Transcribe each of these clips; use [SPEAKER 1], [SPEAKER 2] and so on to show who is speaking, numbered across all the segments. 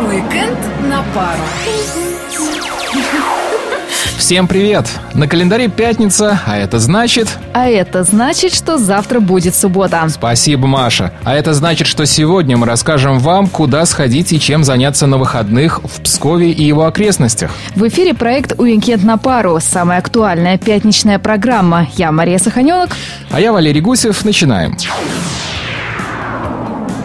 [SPEAKER 1] Уикенд на пару.
[SPEAKER 2] Всем привет! На календаре пятница, а это значит...
[SPEAKER 3] А это значит, что завтра будет суббота.
[SPEAKER 2] Спасибо, Маша. А это значит, что сегодня мы расскажем вам, куда сходить и чем заняться на выходных в Пскове и его окрестностях.
[SPEAKER 3] В эфире проект «Уикенд на пару». Самая актуальная пятничная программа. Я Мария Саханенок.
[SPEAKER 2] А я Валерий Гусев. Начинаем.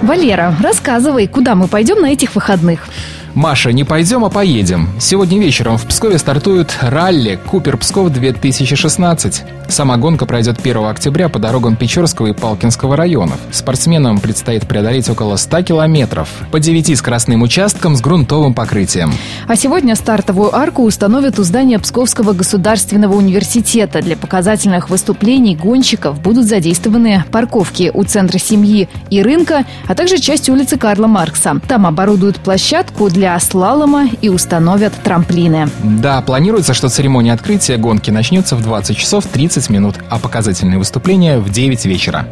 [SPEAKER 3] Валера, рассказывай, куда мы пойдем на этих выходных.
[SPEAKER 2] Маша, не пойдем, а поедем. Сегодня вечером в Пскове стартует ралли «Купер Псков 2016». Сама гонка пройдет 1 октября по дорогам Печорского и Палкинского районов. Спортсменам предстоит преодолеть около 100 километров по 9 скоростным участкам с грунтовым покрытием.
[SPEAKER 3] А сегодня стартовую арку установят у здания Псковского государственного университета. Для показательных выступлений гонщиков будут задействованы парковки у центра семьи и рынка, а также часть улицы Карла Маркса. Там оборудуют площадку для слалома и установят трамплины.
[SPEAKER 2] Да, планируется, что церемония открытия гонки начнется в 20 часов 30 минут, а показательные выступления в 9 вечера.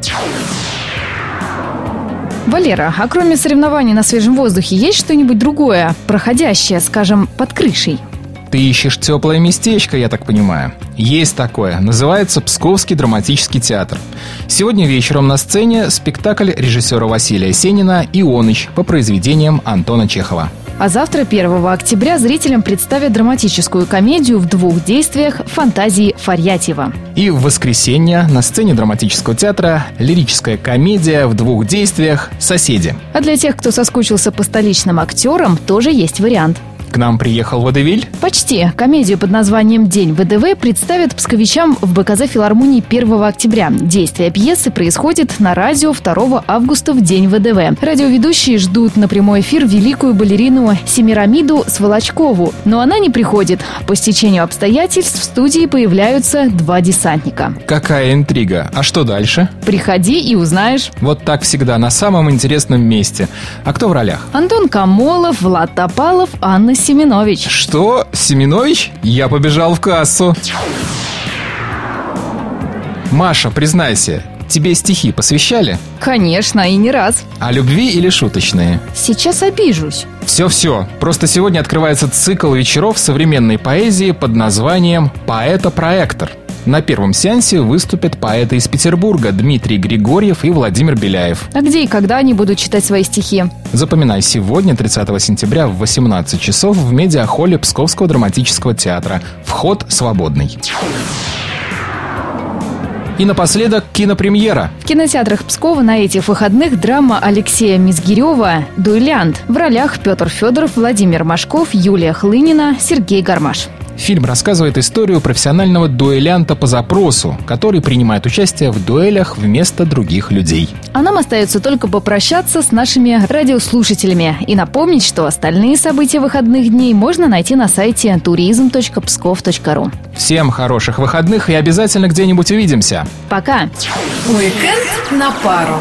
[SPEAKER 3] Валера, а кроме соревнований на свежем воздухе, есть что-нибудь другое, проходящее, скажем, под крышей?
[SPEAKER 2] Ты ищешь теплое местечко, я так понимаю. Есть такое. Называется Псковский драматический театр. Сегодня вечером на сцене спектакль режиссера Василия Сенина «Ионыч» по произведениям Антона Чехова.
[SPEAKER 3] А завтра, 1 октября, зрителям представят драматическую комедию в двух действиях «Фантазии Фарьятьева».
[SPEAKER 2] И в воскресенье на сцене драматического театра лирическая комедия в двух действиях «Соседи».
[SPEAKER 3] А для тех, кто соскучился по столичным актерам, тоже есть вариант –
[SPEAKER 2] к нам приехал Водевиль?
[SPEAKER 3] Почти. Комедию под названием «День ВДВ» представят псковичам в БКЗ филармонии 1 октября. Действие пьесы происходит на радио 2 августа в День ВДВ. Радиоведущие ждут на прямой эфир великую балерину Семирамиду Сволочкову. Но она не приходит. По стечению обстоятельств в студии появляются два десантника.
[SPEAKER 2] Какая интрига. А что дальше?
[SPEAKER 3] Приходи и узнаешь.
[SPEAKER 2] Вот так всегда, на самом интересном месте. А кто в ролях?
[SPEAKER 3] Антон Камолов, Влад Топалов, Анна Семенович.
[SPEAKER 2] Что? Семенович? Я побежал в кассу. Маша, признайся, тебе стихи посвящали?
[SPEAKER 3] Конечно, и не раз.
[SPEAKER 2] А любви или шуточные?
[SPEAKER 3] Сейчас обижусь.
[SPEAKER 2] Все-все. Просто сегодня открывается цикл вечеров современной поэзии под названием «Поэта-проектор». На первом сеансе выступят поэты из Петербурга Дмитрий Григорьев и Владимир Беляев.
[SPEAKER 3] А где и когда они будут читать свои стихи?
[SPEAKER 2] Запоминай, сегодня, 30 сентября в 18 часов в медиахолле Псковского драматического театра. Вход свободный. И напоследок кинопремьера.
[SPEAKER 3] В кинотеатрах Пскова на этих выходных драма Алексея Мизгирева «Дуэлянт». В ролях Петр Федоров, Владимир Машков, Юлия Хлынина, Сергей Гармаш.
[SPEAKER 2] Фильм рассказывает историю профессионального дуэлянта по запросу, который принимает участие в дуэлях вместо других людей.
[SPEAKER 3] А нам остается только попрощаться с нашими радиослушателями и напомнить, что остальные события выходных дней можно найти на сайте turism.pskov.ru.
[SPEAKER 2] Всем хороших выходных и обязательно где-нибудь увидимся.
[SPEAKER 3] Пока!
[SPEAKER 1] Уикенд на пару.